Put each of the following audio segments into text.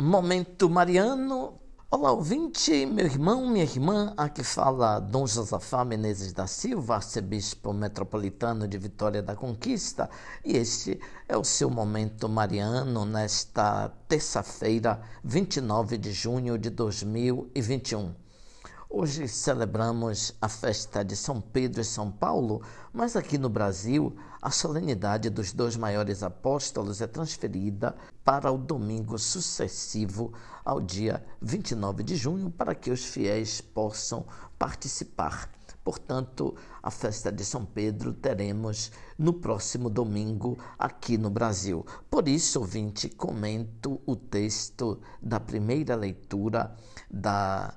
Momento Mariano. Olá, ouvinte, meu irmão, minha irmã, aqui fala Dom Josafá Menezes da Silva, arcebispo metropolitano de Vitória da Conquista, e este é o seu Momento Mariano nesta terça-feira, 29 de junho de 2021. Hoje celebramos a festa de São Pedro e São Paulo, mas aqui no Brasil a solenidade dos dois maiores apóstolos é transferida para o domingo sucessivo ao dia 29 de junho, para que os fiéis possam participar. Portanto, a festa de São Pedro teremos no próximo domingo aqui no Brasil. Por isso, ouvinte, comento o texto da primeira leitura da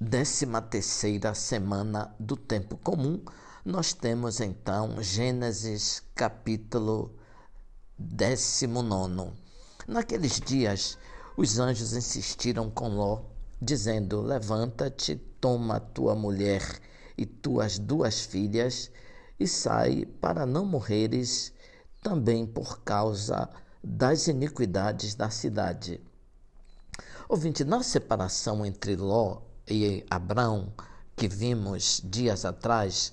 décima terceira semana do tempo comum, nós temos então Gênesis capítulo 19. Naqueles dias, os anjos insistiram com Ló, dizendo: Levanta-te, toma tua mulher e tuas duas filhas e sai para não morreres também por causa das iniquidades da cidade. Ouvinte, na separação entre Ló e Abraão, que vimos dias atrás,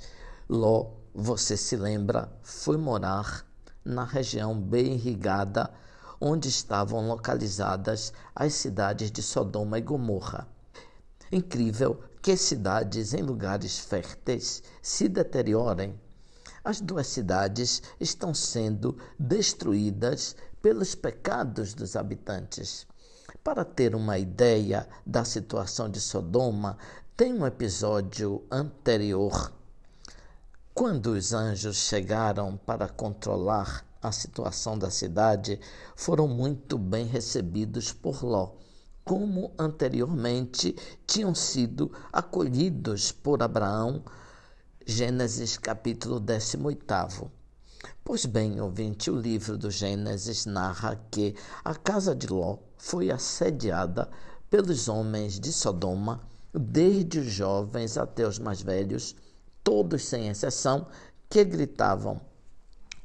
Ló, você se lembra, foi morar na região bem irrigada onde estavam localizadas as cidades de Sodoma e Gomorra. Incrível que cidades em lugares férteis se deteriorem. As duas cidades estão sendo destruídas pelos pecados dos habitantes. Para ter uma ideia da situação de Sodoma, tem um episódio anterior. Quando os anjos chegaram para controlar a situação da cidade, foram muito bem recebidos por Ló, como anteriormente tinham sido acolhidos por Abraão. Gênesis capítulo 18. Pois bem, ouvinte, o livro do Gênesis narra que a casa de Ló foi assediada pelos homens de Sodoma, desde os jovens até os mais velhos, todos sem exceção, que gritavam: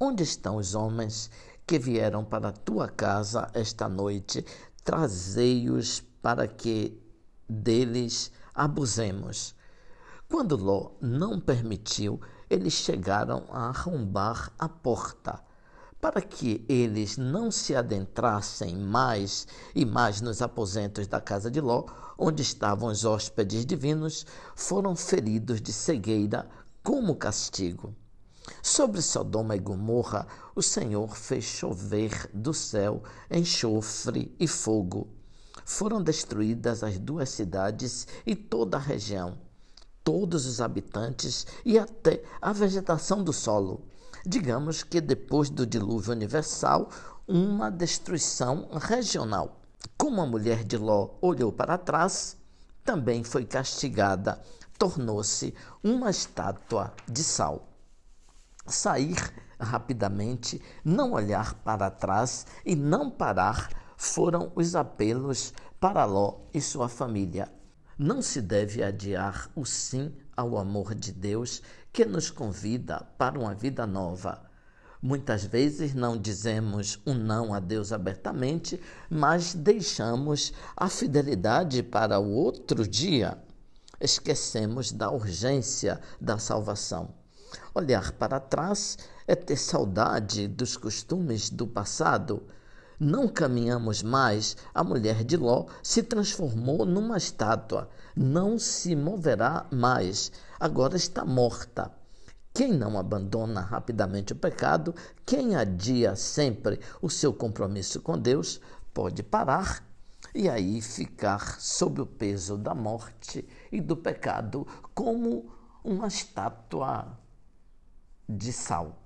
Onde estão os homens que vieram para a tua casa esta noite? Trazei-os para que deles abusemos. Quando Ló não permitiu, eles chegaram a arrombar a porta, para que eles não se adentrassem mais e mais nos aposentos da casa de Ló, onde estavam os hóspedes divinos, foram feridos de cegueira como castigo. Sobre Sodoma e Gomorra, o Senhor fez chover do céu enxofre e fogo. Foram destruídas as duas cidades e toda a região todos os habitantes e até a vegetação do solo. Digamos que depois do dilúvio universal, uma destruição regional. Como a mulher de Ló olhou para trás, também foi castigada, tornou-se uma estátua de sal. Sair rapidamente, não olhar para trás e não parar foram os apelos para Ló e sua família. Não se deve adiar o sim ao amor de Deus que nos convida para uma vida nova. Muitas vezes não dizemos um não a Deus abertamente, mas deixamos a fidelidade para o outro dia. Esquecemos da urgência da salvação. Olhar para trás é ter saudade dos costumes do passado não caminhamos mais, a mulher de Ló se transformou numa estátua, não se moverá mais, agora está morta. Quem não abandona rapidamente o pecado, quem adia sempre o seu compromisso com Deus, pode parar e aí ficar sob o peso da morte e do pecado como uma estátua de sal.